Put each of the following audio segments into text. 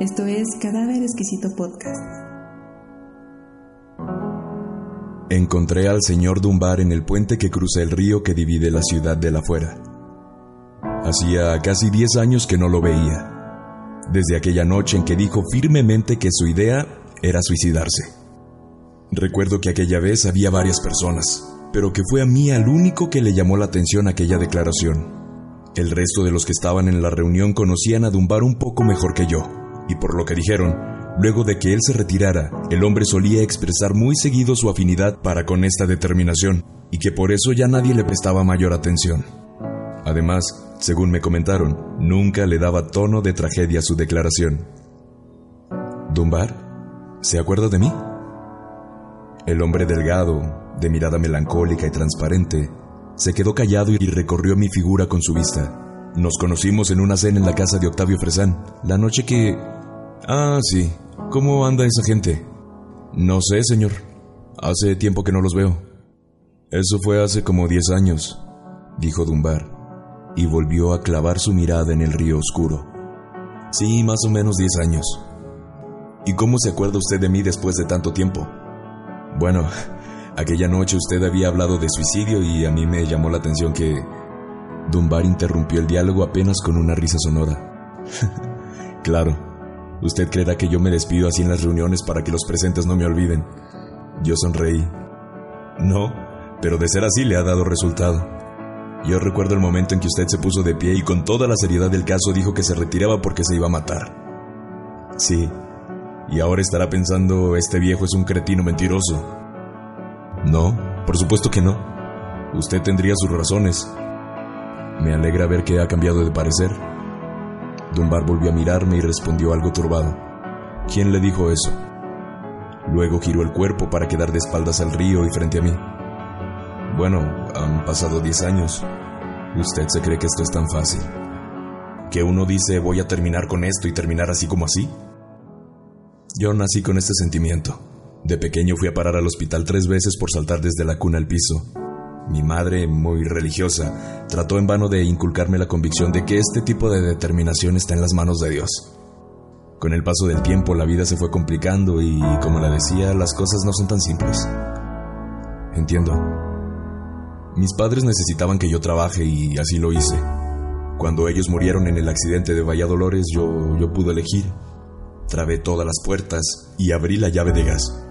Esto es Cadáver Exquisito Podcast. Encontré al señor Dunbar en el puente que cruza el río que divide la ciudad de la afuera. Hacía casi 10 años que no lo veía, desde aquella noche en que dijo firmemente que su idea era suicidarse. Recuerdo que aquella vez había varias personas, pero que fue a mí al único que le llamó la atención aquella declaración. El resto de los que estaban en la reunión conocían a Dunbar un poco mejor que yo y por lo que dijeron, luego de que él se retirara, el hombre solía expresar muy seguido su afinidad para con esta determinación, y que por eso ya nadie le prestaba mayor atención. Además, según me comentaron, nunca le daba tono de tragedia a su declaración. ¿Dunbar? ¿Se acuerda de mí? El hombre delgado, de mirada melancólica y transparente, se quedó callado y recorrió mi figura con su vista. Nos conocimos en una cena en la casa de Octavio Fresán, la noche que Ah, sí. ¿Cómo anda esa gente? No sé, señor. Hace tiempo que no los veo. Eso fue hace como diez años, dijo Dunbar, y volvió a clavar su mirada en el río oscuro. Sí, más o menos diez años. ¿Y cómo se acuerda usted de mí después de tanto tiempo? Bueno, aquella noche usted había hablado de suicidio y a mí me llamó la atención que... Dunbar interrumpió el diálogo apenas con una risa sonora. claro, Usted creerá que yo me despido así en las reuniones para que los presentes no me olviden. Yo sonreí. No, pero de ser así le ha dado resultado. Yo recuerdo el momento en que usted se puso de pie y con toda la seriedad del caso dijo que se retiraba porque se iba a matar. Sí, y ahora estará pensando, este viejo es un cretino mentiroso. No, por supuesto que no. Usted tendría sus razones. Me alegra ver que ha cambiado de parecer. Dunbar volvió a mirarme y respondió algo turbado. ¿Quién le dijo eso? Luego giró el cuerpo para quedar de espaldas al río y frente a mí. Bueno, han pasado diez años. ¿Usted se cree que esto es tan fácil? ¿Que uno dice voy a terminar con esto y terminar así como así? Yo nací con este sentimiento. De pequeño fui a parar al hospital tres veces por saltar desde la cuna al piso. Mi madre, muy religiosa, trató en vano de inculcarme la convicción de que este tipo de determinación está en las manos de Dios. Con el paso del tiempo la vida se fue complicando y, como la decía, las cosas no son tan simples. Entiendo. Mis padres necesitaban que yo trabaje y así lo hice. Cuando ellos murieron en el accidente de Valladolores, yo, yo pude elegir. Trabé todas las puertas y abrí la llave de gas.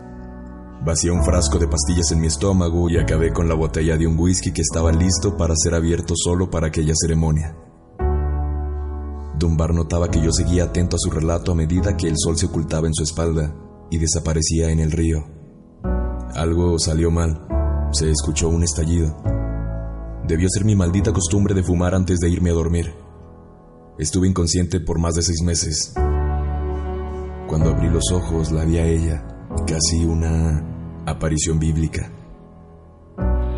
Vacié un frasco de pastillas en mi estómago y acabé con la botella de un whisky que estaba listo para ser abierto solo para aquella ceremonia. Dunbar notaba que yo seguía atento a su relato a medida que el sol se ocultaba en su espalda y desaparecía en el río. Algo salió mal. Se escuchó un estallido. Debió ser mi maldita costumbre de fumar antes de irme a dormir. Estuve inconsciente por más de seis meses. Cuando abrí los ojos la vi a ella, casi una aparición bíblica.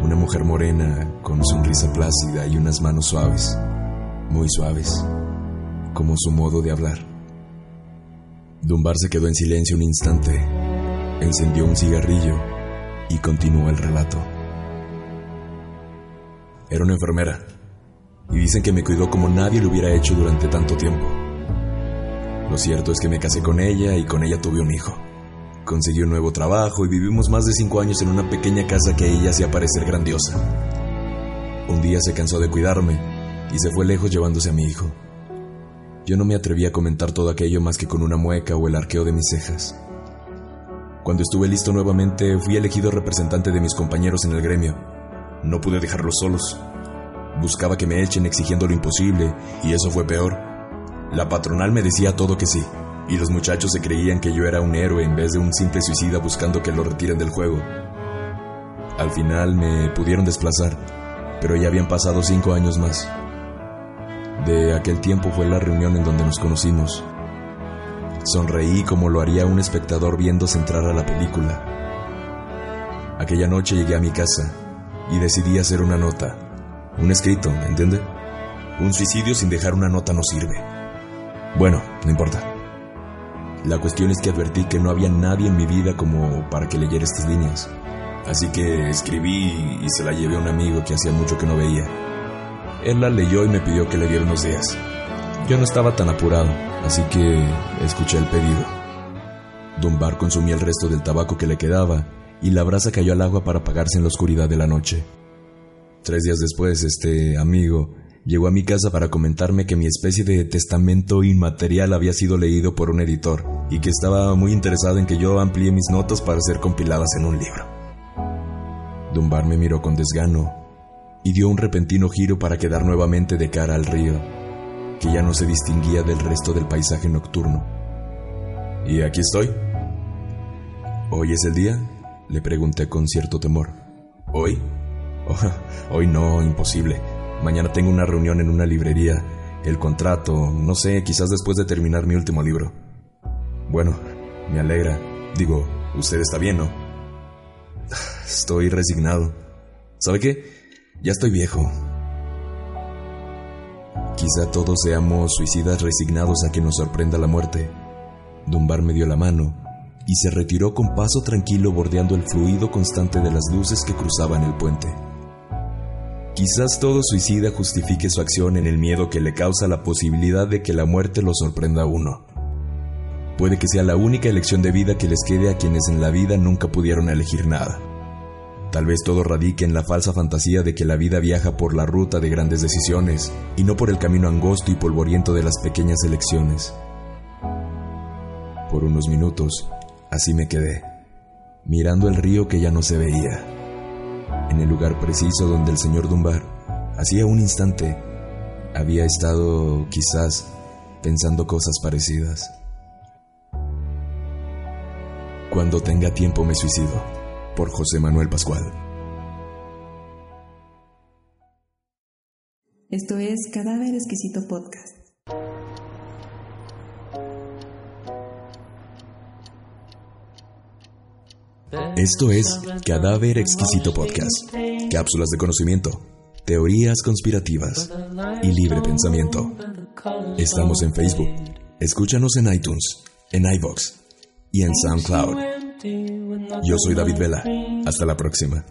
Una mujer morena con sonrisa plácida y unas manos suaves, muy suaves, como su modo de hablar. Dunbar se quedó en silencio un instante, encendió un cigarrillo y continuó el relato. Era una enfermera y dicen que me cuidó como nadie lo hubiera hecho durante tanto tiempo. Lo cierto es que me casé con ella y con ella tuve un hijo. Conseguí un nuevo trabajo y vivimos más de cinco años en una pequeña casa que ella hacía parecer grandiosa. Un día se cansó de cuidarme y se fue lejos llevándose a mi hijo. Yo no me atreví a comentar todo aquello más que con una mueca o el arqueo de mis cejas. Cuando estuve listo nuevamente, fui elegido representante de mis compañeros en el gremio. No pude dejarlos solos. Buscaba que me echen exigiendo lo imposible, y eso fue peor. La patronal me decía todo que sí, y los muchachos se creían que yo era un héroe en vez de un simple suicida buscando que lo retiren del juego. Al final me pudieron desplazar, pero ya habían pasado cinco años más. De aquel tiempo fue la reunión en donde nos conocimos. Sonreí como lo haría un espectador viéndose entrar a la película. Aquella noche llegué a mi casa y decidí hacer una nota. Un escrito, ¿me entiende? Un suicidio sin dejar una nota no sirve. Bueno, no importa. La cuestión es que advertí que no había nadie en mi vida como para que leyera estas líneas. Así que escribí y se la llevé a un amigo que hacía mucho que no veía. Él la leyó y me pidió que le diera unos días. Yo no estaba tan apurado, así que escuché el pedido. Dunbar consumía el resto del tabaco que le quedaba y la brasa cayó al agua para apagarse en la oscuridad de la noche. Tres días después, este amigo llegó a mi casa para comentarme que mi especie de testamento inmaterial había sido leído por un editor y que estaba muy interesado en que yo amplíe mis notas para ser compiladas en un libro. Dunbar me miró con desgano y dio un repentino giro para quedar nuevamente de cara al río, que ya no se distinguía del resto del paisaje nocturno. Y aquí estoy. ¿Hoy es el día? Le pregunté con cierto temor. ¿Hoy? Oh, hoy no, imposible. Mañana tengo una reunión en una librería. El contrato, no sé, quizás después de terminar mi último libro. Bueno, me alegra. Digo, usted está bien, ¿no? Estoy resignado. ¿Sabe qué? Ya estoy viejo. Quizá todos seamos suicidas resignados a que nos sorprenda la muerte. Dunbar me dio la mano y se retiró con paso tranquilo bordeando el fluido constante de las luces que cruzaban el puente. Quizás todo suicida justifique su acción en el miedo que le causa la posibilidad de que la muerte lo sorprenda a uno. Puede que sea la única elección de vida que les quede a quienes en la vida nunca pudieron elegir nada. Tal vez todo radique en la falsa fantasía de que la vida viaja por la ruta de grandes decisiones y no por el camino angosto y polvoriento de las pequeñas elecciones. Por unos minutos, así me quedé, mirando el río que ya no se veía en el lugar preciso donde el señor Dunbar, hacía un instante, había estado quizás pensando cosas parecidas. Cuando tenga tiempo me suicido, por José Manuel Pascual. Esto es Cadáver Exquisito Podcast. Esto es Cadáver Exquisito Podcast. Cápsulas de conocimiento, teorías conspirativas y libre pensamiento. Estamos en Facebook. Escúchanos en iTunes, en iBox y en SoundCloud. Yo soy David Vela. Hasta la próxima.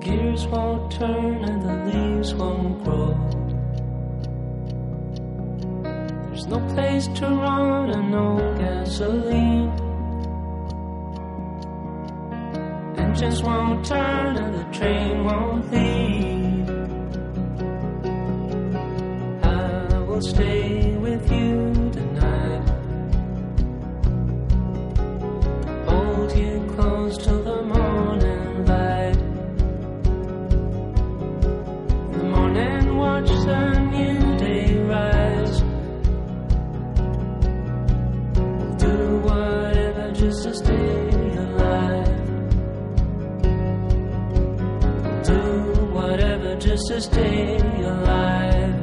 Gears won't turn and the leaves won't grow. There's no place to run and no gasoline. Engines won't turn and the train won't leave. I will stay to stay alive.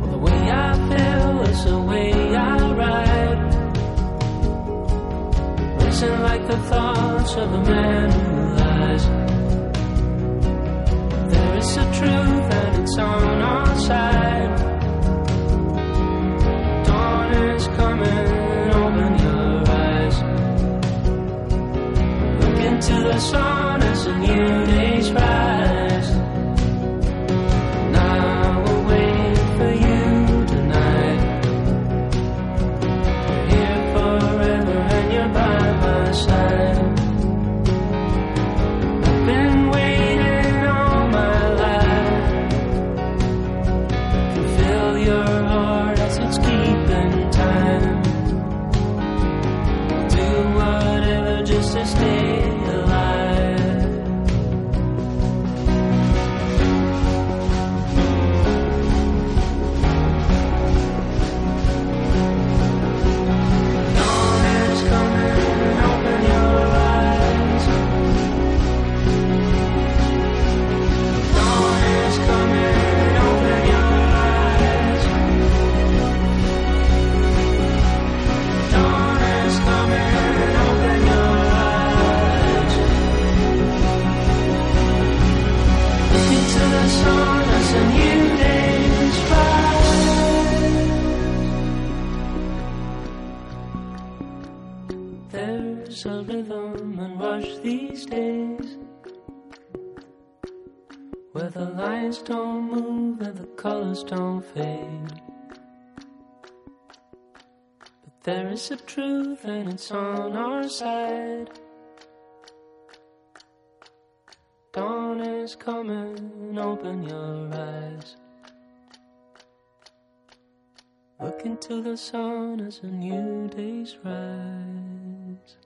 Well, the way I feel is the way I ride. Racing like the thoughts of a man who lies. There is a truth and it's on our side. Dawn is coming, open your eyes. Look into the sun as a new day's rise. There's a rhythm and rush these days. Where the lines don't move and the colors don't fade. But there is a truth and it's on our side. Dawn is coming, open your eyes. Look into the sun as a new day's rise.